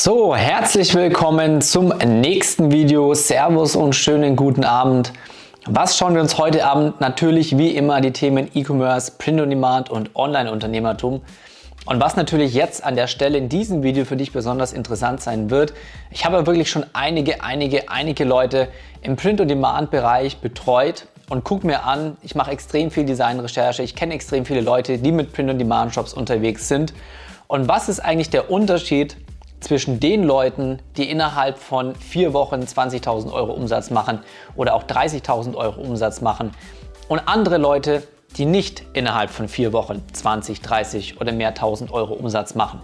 So, herzlich willkommen zum nächsten Video. Servus und schönen guten Abend. Was schauen wir uns heute Abend? Natürlich wie immer die Themen E-Commerce, Print on Demand und Online-Unternehmertum. Und was natürlich jetzt an der Stelle in diesem Video für dich besonders interessant sein wird, ich habe wirklich schon einige, einige, einige Leute im Print on Demand Bereich betreut und guck mir an, ich mache extrem viel Designrecherche, ich kenne extrem viele Leute, die mit Print on Demand Shops unterwegs sind. Und was ist eigentlich der Unterschied zwischen den Leuten, die innerhalb von vier Wochen 20.000 Euro Umsatz machen oder auch 30.000 Euro Umsatz machen und andere Leute, die nicht innerhalb von vier Wochen 20, 30 oder mehr 1000 Euro Umsatz machen.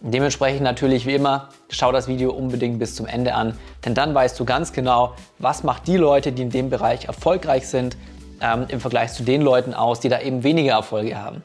Dementsprechend natürlich wie immer, schau das Video unbedingt bis zum Ende an, denn dann weißt du ganz genau, was macht die Leute, die in dem Bereich erfolgreich sind, ähm, im Vergleich zu den Leuten aus, die da eben weniger Erfolge haben.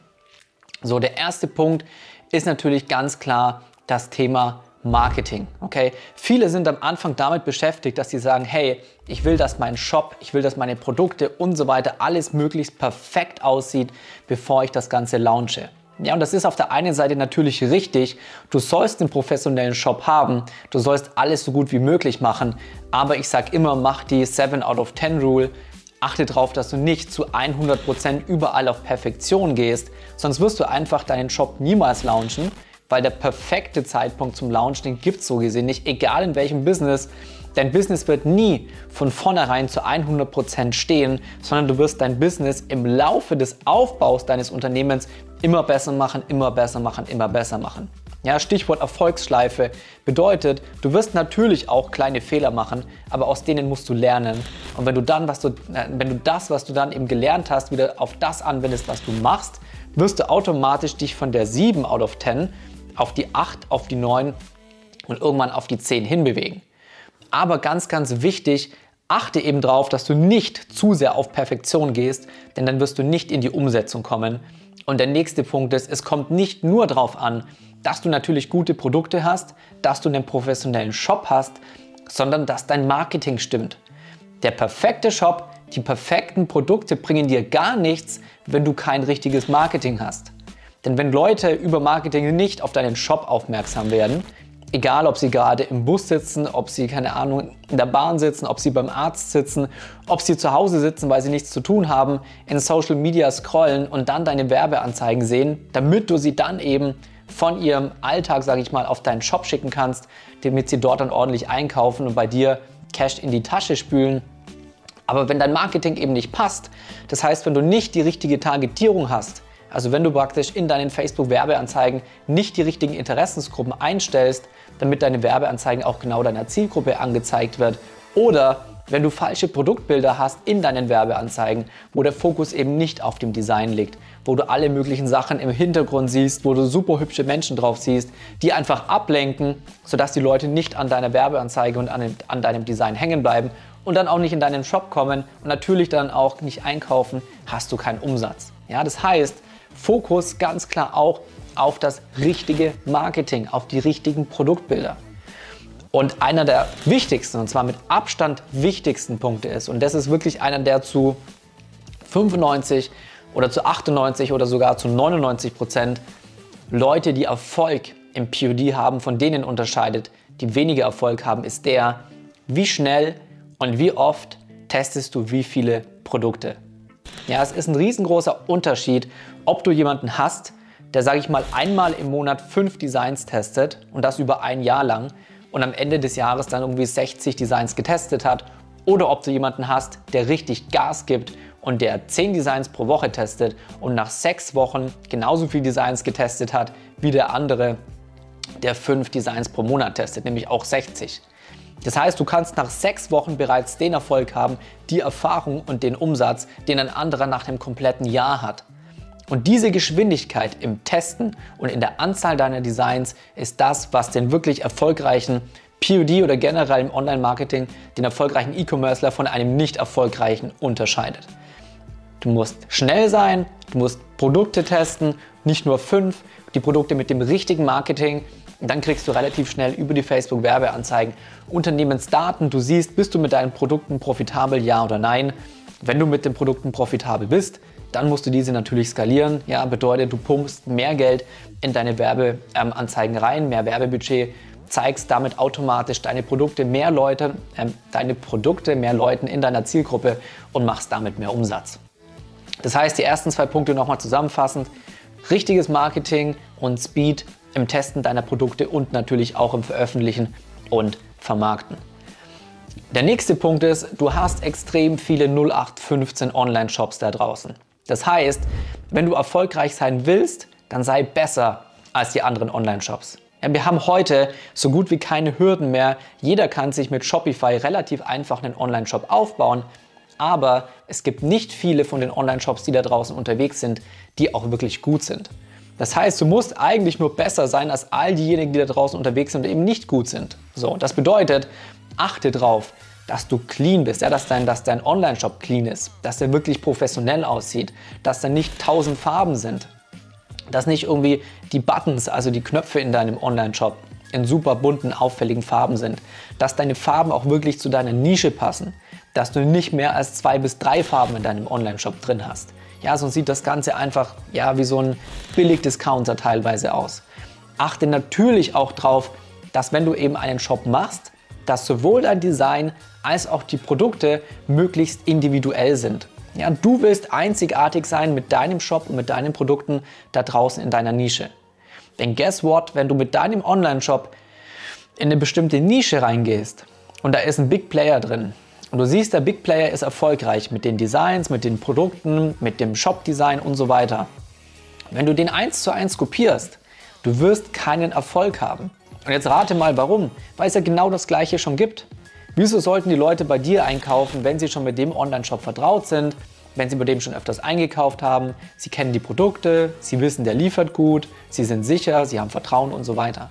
So, der erste Punkt ist natürlich ganz klar, das Thema Marketing. Okay, viele sind am Anfang damit beschäftigt, dass sie sagen, hey, ich will, dass mein Shop, ich will, dass meine Produkte und so weiter alles möglichst perfekt aussieht, bevor ich das Ganze launche. Ja, und das ist auf der einen Seite natürlich richtig. Du sollst einen professionellen Shop haben. Du sollst alles so gut wie möglich machen. Aber ich sage immer, mach die 7 out of 10 Rule. Achte darauf, dass du nicht zu 100% überall auf Perfektion gehst. Sonst wirst du einfach deinen Shop niemals launchen weil der perfekte Zeitpunkt zum Launch, den gibt es so gesehen nicht, egal in welchem Business. Dein Business wird nie von vornherein zu 100% stehen, sondern du wirst dein Business im Laufe des Aufbaus deines Unternehmens immer besser machen, immer besser machen, immer besser machen. Ja, Stichwort Erfolgsschleife bedeutet, du wirst natürlich auch kleine Fehler machen, aber aus denen musst du lernen. Und wenn du dann, was du, äh, wenn du das, was du dann eben gelernt hast, wieder auf das anwendest, was du machst, wirst du automatisch dich von der 7 out of 10 auf die 8, auf die 9 und irgendwann auf die 10 hinbewegen. Aber ganz, ganz wichtig, achte eben darauf, dass du nicht zu sehr auf Perfektion gehst, denn dann wirst du nicht in die Umsetzung kommen. Und der nächste Punkt ist, es kommt nicht nur darauf an, dass du natürlich gute Produkte hast, dass du einen professionellen Shop hast, sondern dass dein Marketing stimmt. Der perfekte Shop, die perfekten Produkte bringen dir gar nichts, wenn du kein richtiges Marketing hast. Denn wenn Leute über Marketing nicht auf deinen Shop aufmerksam werden, egal ob sie gerade im Bus sitzen, ob sie, keine Ahnung, in der Bahn sitzen, ob sie beim Arzt sitzen, ob sie zu Hause sitzen, weil sie nichts zu tun haben, in Social Media scrollen und dann deine Werbeanzeigen sehen, damit du sie dann eben von ihrem Alltag, sage ich mal, auf deinen Shop schicken kannst, damit sie dort dann ordentlich einkaufen und bei dir Cash in die Tasche spülen. Aber wenn dein Marketing eben nicht passt, das heißt, wenn du nicht die richtige Targetierung hast, also wenn du praktisch in deinen Facebook-Werbeanzeigen nicht die richtigen Interessensgruppen einstellst, damit deine Werbeanzeigen auch genau deiner Zielgruppe angezeigt wird. Oder wenn du falsche Produktbilder hast in deinen Werbeanzeigen, wo der Fokus eben nicht auf dem Design liegt, wo du alle möglichen Sachen im Hintergrund siehst, wo du super hübsche Menschen drauf siehst, die einfach ablenken, sodass die Leute nicht an deiner Werbeanzeige und an, an deinem Design hängen bleiben und dann auch nicht in deinen Shop kommen und natürlich dann auch nicht einkaufen, hast du keinen Umsatz. Ja, das heißt, Fokus ganz klar auch auf das richtige Marketing, auf die richtigen Produktbilder. Und einer der wichtigsten, und zwar mit Abstand wichtigsten Punkte ist, und das ist wirklich einer, der zu 95 oder zu 98 oder sogar zu 99 Prozent Leute, die Erfolg im POD haben, von denen unterscheidet, die weniger Erfolg haben, ist der, wie schnell und wie oft testest du wie viele Produkte. Ja, es ist ein riesengroßer Unterschied, ob du jemanden hast, der, sage ich mal, einmal im Monat fünf Designs testet und das über ein Jahr lang und am Ende des Jahres dann irgendwie 60 Designs getestet hat oder ob du jemanden hast, der richtig Gas gibt und der 10 Designs pro Woche testet und nach sechs Wochen genauso viele Designs getestet hat wie der andere, der fünf Designs pro Monat testet, nämlich auch 60. Das heißt, du kannst nach sechs Wochen bereits den Erfolg haben, die Erfahrung und den Umsatz, den ein anderer nach einem kompletten Jahr hat. Und diese Geschwindigkeit im Testen und in der Anzahl deiner Designs ist das, was den wirklich erfolgreichen POD oder generell im Online-Marketing den erfolgreichen E-Commercer von einem nicht erfolgreichen unterscheidet. Du musst schnell sein, du musst Produkte testen, nicht nur fünf, die Produkte mit dem richtigen Marketing. Dann kriegst du relativ schnell über die Facebook-Werbeanzeigen Unternehmensdaten. Du siehst, bist du mit deinen Produkten profitabel, ja oder nein. Wenn du mit den Produkten profitabel bist, dann musst du diese natürlich skalieren. Ja, bedeutet, du pumpst mehr Geld in deine Werbeanzeigen rein, mehr Werbebudget. zeigst damit automatisch deine Produkte mehr Leute, äh, deine Produkte mehr Leuten in deiner Zielgruppe und machst damit mehr Umsatz. Das heißt, die ersten zwei Punkte nochmal zusammenfassend. Richtiges Marketing und Speed im Testen deiner Produkte und natürlich auch im Veröffentlichen und Vermarkten. Der nächste Punkt ist, du hast extrem viele 0815 Online-Shops da draußen. Das heißt, wenn du erfolgreich sein willst, dann sei besser als die anderen Online-Shops. Ja, wir haben heute so gut wie keine Hürden mehr. Jeder kann sich mit Shopify relativ einfach einen Online-Shop aufbauen. Aber es gibt nicht viele von den Online-Shops, die da draußen unterwegs sind, die auch wirklich gut sind. Das heißt, du musst eigentlich nur besser sein als all diejenigen, die da draußen unterwegs sind und eben nicht gut sind. So, das bedeutet, achte drauf, dass du clean bist, ja, dass dein, dass dein Online-Shop clean ist, dass der wirklich professionell aussieht, dass da nicht tausend Farben sind, dass nicht irgendwie die Buttons, also die Knöpfe in deinem Online-Shop in super bunten, auffälligen Farben sind, dass deine Farben auch wirklich zu deiner Nische passen, dass du nicht mehr als zwei bis drei Farben in deinem Online-Shop drin hast. Ja, sonst sieht das Ganze einfach ja, wie so ein Billig-Discounter teilweise aus. Achte natürlich auch darauf, dass wenn du eben einen Shop machst, dass sowohl dein Design als auch die Produkte möglichst individuell sind. Ja, du willst einzigartig sein mit deinem Shop und mit deinen Produkten da draußen in deiner Nische. Denn guess what, wenn du mit deinem Online-Shop in eine bestimmte Nische reingehst und da ist ein Big Player drin und du siehst, der Big Player ist erfolgreich mit den Designs, mit den Produkten, mit dem Shop-Design und so weiter. Wenn du den eins zu eins kopierst, du wirst keinen Erfolg haben. Und jetzt rate mal warum, weil es ja genau das gleiche schon gibt. Wieso sollten die Leute bei dir einkaufen, wenn sie schon mit dem Online-Shop vertraut sind, wenn sie bei dem schon öfters eingekauft haben, sie kennen die Produkte, sie wissen, der liefert gut, sie sind sicher, sie haben Vertrauen und so weiter.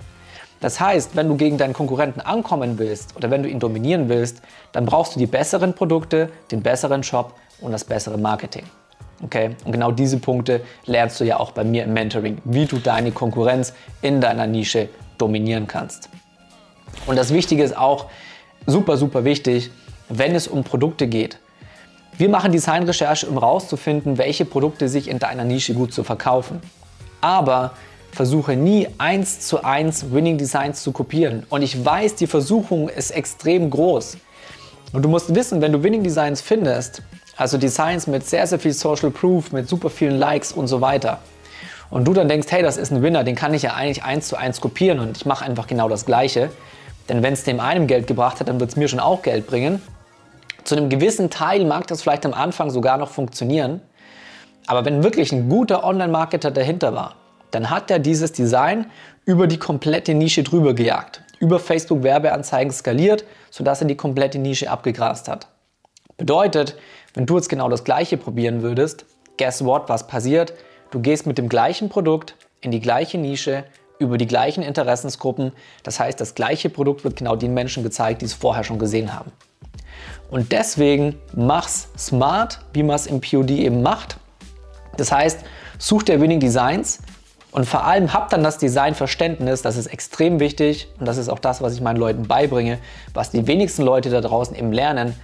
Das heißt, wenn du gegen deinen Konkurrenten ankommen willst oder wenn du ihn dominieren willst, dann brauchst du die besseren Produkte, den besseren Shop und das bessere Marketing. Okay? Und genau diese Punkte lernst du ja auch bei mir im Mentoring, wie du deine Konkurrenz in deiner Nische dominieren kannst. Und das Wichtige ist auch, super, super wichtig, wenn es um Produkte geht. Wir machen Designrecherche, um herauszufinden, welche Produkte sich in deiner Nische gut zu verkaufen. Aber versuche nie eins zu eins Winning Designs zu kopieren. Und ich weiß, die Versuchung ist extrem groß. Und du musst wissen, wenn du Winning Designs findest, also Designs mit sehr, sehr viel Social Proof, mit super vielen Likes und so weiter, und du dann denkst, hey, das ist ein Winner, den kann ich ja eigentlich eins zu eins kopieren und ich mache einfach genau das Gleiche, denn wenn es dem einen Geld gebracht hat, dann wird es mir schon auch Geld bringen. Zu einem gewissen Teil mag das vielleicht am Anfang sogar noch funktionieren. Aber wenn wirklich ein guter Online-Marketer dahinter war, dann hat er dieses Design über die komplette Nische drüber gejagt. Über Facebook Werbeanzeigen skaliert, sodass er die komplette Nische abgegrast hat. Bedeutet, wenn du jetzt genau das gleiche probieren würdest, guess what, was passiert? Du gehst mit dem gleichen Produkt in die gleiche Nische, über die gleichen Interessensgruppen. Das heißt, das gleiche Produkt wird genau den Menschen gezeigt, die es vorher schon gesehen haben. Und deswegen mach's smart, wie man es im POD eben macht. Das heißt, such dir Winning Designs und vor allem hab dann das Designverständnis, das ist extrem wichtig und das ist auch das, was ich meinen Leuten beibringe, was die wenigsten Leute da draußen eben lernen.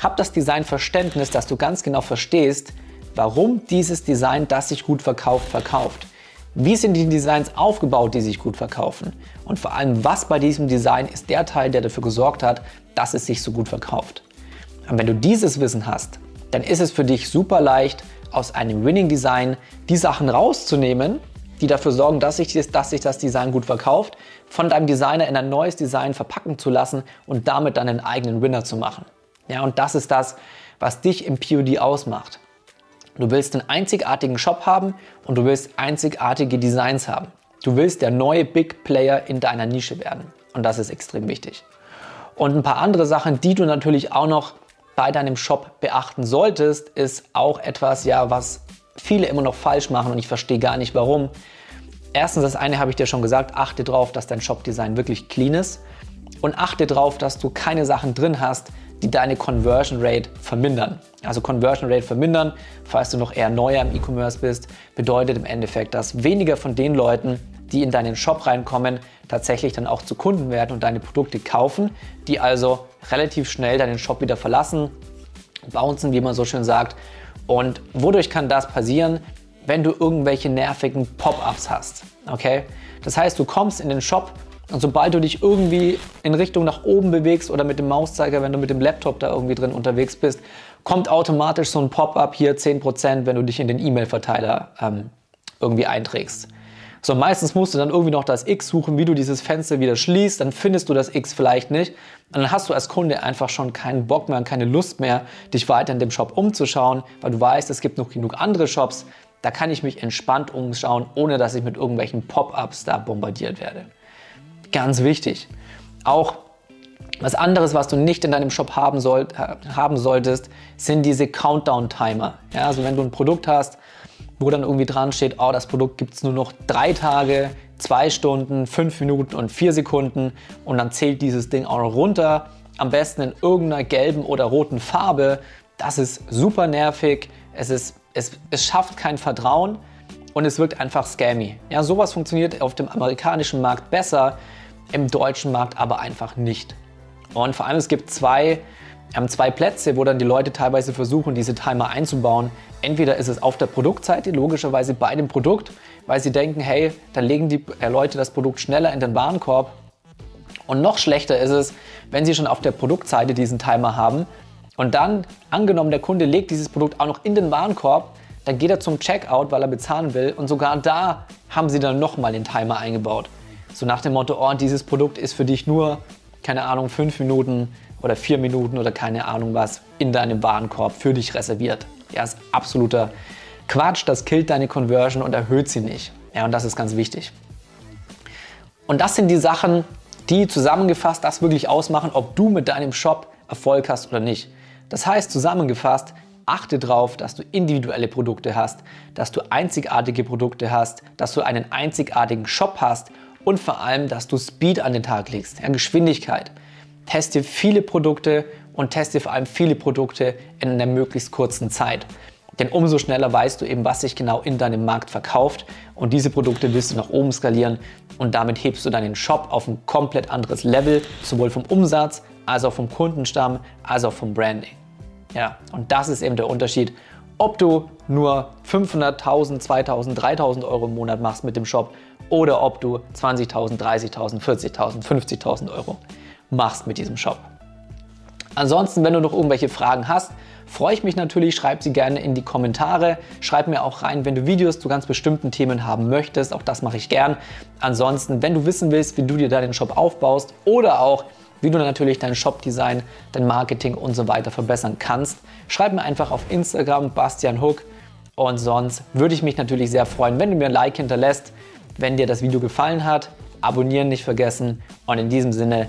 Hab das Designverständnis, dass du ganz genau verstehst, warum dieses Design, das sich gut verkauft, verkauft. Wie sind die Designs aufgebaut, die sich gut verkaufen? Und vor allem, was bei diesem Design ist der Teil, der dafür gesorgt hat, dass es sich so gut verkauft? Und wenn du dieses Wissen hast, dann ist es für dich super leicht, aus einem Winning Design die Sachen rauszunehmen, die dafür sorgen, dass sich, dass sich das Design gut verkauft, von deinem Designer in ein neues Design verpacken zu lassen und damit dann einen eigenen Winner zu machen. Ja, und das ist das, was dich im POD ausmacht. Du willst einen einzigartigen Shop haben und du willst einzigartige Designs haben. Du willst der neue Big Player in deiner Nische werden. Und das ist extrem wichtig. Und ein paar andere Sachen, die du natürlich auch noch bei deinem Shop beachten solltest, ist auch etwas, ja, was viele immer noch falsch machen und ich verstehe gar nicht warum. Erstens, das eine habe ich dir schon gesagt, achte darauf, dass dein Shop-Design wirklich clean ist und achte darauf, dass du keine Sachen drin hast, die deine Conversion Rate vermindern. Also Conversion Rate vermindern, falls du noch eher neuer im E-Commerce bist, bedeutet im Endeffekt, dass weniger von den Leuten, die in deinen Shop reinkommen, tatsächlich dann auch zu Kunden werden und deine Produkte kaufen, die also relativ schnell deinen Shop wieder verlassen, bouncen, wie man so schön sagt. Und wodurch kann das passieren? Wenn du irgendwelche nervigen Pop-ups hast. Okay? Das heißt, du kommst in den Shop Und sobald du dich irgendwie in Richtung nach oben bewegst oder mit dem Mauszeiger, wenn du mit dem Laptop da irgendwie drin unterwegs bist, kommt automatisch so ein Pop-up hier 10%, wenn du dich in den E-Mail-Verteiler ähm, irgendwie einträgst. So, meistens musst du dann irgendwie noch das X suchen, wie du dieses Fenster wieder schließt, dann findest du das X vielleicht nicht. Und dann hast du als Kunde einfach schon keinen Bock mehr und keine Lust mehr, dich weiter in dem Shop umzuschauen, weil du weißt, es gibt noch genug andere Shops, da kann ich mich entspannt umschauen, ohne dass ich mit irgendwelchen Pop-ups da bombardiert werde. Ganz wichtig. Auch was anderes, was du nicht in deinem Shop haben, soll, haben solltest, sind diese Countdown-Timer. Ja, also wenn du ein Produkt hast, wo dann irgendwie dran steht, oh, das Produkt gibt es nur noch drei Tage, zwei Stunden, fünf Minuten und vier Sekunden und dann zählt dieses Ding auch noch runter. Am besten in irgendeiner gelben oder roten Farbe. Das ist super nervig. Es, ist, es, es schafft kein Vertrauen und es wirkt einfach scammy. Ja, sowas funktioniert auf dem amerikanischen Markt besser, im deutschen Markt aber einfach nicht. Und vor allem es gibt zwei haben zwei Plätze, wo dann die Leute teilweise versuchen, diese Timer einzubauen. Entweder ist es auf der Produktseite, logischerweise bei dem Produkt, weil sie denken, hey, dann legen die Leute das Produkt schneller in den Warenkorb. Und noch schlechter ist es, wenn sie schon auf der Produktseite diesen Timer haben und dann, angenommen, der Kunde legt dieses Produkt auch noch in den Warenkorb, dann geht er zum Checkout, weil er bezahlen will und sogar da haben sie dann nochmal den Timer eingebaut. So nach dem Motto, oh, dieses Produkt ist für dich nur, keine Ahnung, fünf Minuten oder vier Minuten oder keine Ahnung was in deinem Warenkorb für dich reserviert. Ja, ist absoluter Quatsch. Das killt deine Conversion und erhöht sie nicht. Ja, und das ist ganz wichtig. Und das sind die Sachen, die zusammengefasst das wirklich ausmachen, ob du mit deinem Shop Erfolg hast oder nicht. Das heißt zusammengefasst, achte darauf, dass du individuelle Produkte hast, dass du einzigartige Produkte hast, dass du einen einzigartigen Shop hast und vor allem, dass du Speed an den Tag legst, ja, Geschwindigkeit teste viele Produkte und teste vor allem viele Produkte in einer möglichst kurzen Zeit. Denn umso schneller weißt du eben, was sich genau in deinem Markt verkauft und diese Produkte willst du nach oben skalieren und damit hebst du deinen Shop auf ein komplett anderes Level, sowohl vom Umsatz als auch vom Kundenstamm, als auch vom Branding. Ja, und das ist eben der Unterschied, ob du nur 500.000, 2.000, 3.000 Euro im Monat machst mit dem Shop oder ob du 20.000, 30.000, 40.000, 50.000 Euro machst mit diesem Shop. Ansonsten, wenn du noch irgendwelche Fragen hast, freue ich mich natürlich, schreib sie gerne in die Kommentare. Schreib mir auch rein, wenn du Videos zu ganz bestimmten Themen haben möchtest. Auch das mache ich gern. Ansonsten, wenn du wissen willst, wie du dir deinen Shop aufbaust oder auch wie du natürlich dein Shop-Design, dein Marketing und so weiter verbessern kannst, schreib mir einfach auf Instagram Bastian Hook. Und sonst würde ich mich natürlich sehr freuen, wenn du mir ein Like hinterlässt, wenn dir das Video gefallen hat. Abonnieren nicht vergessen. Und in diesem Sinne,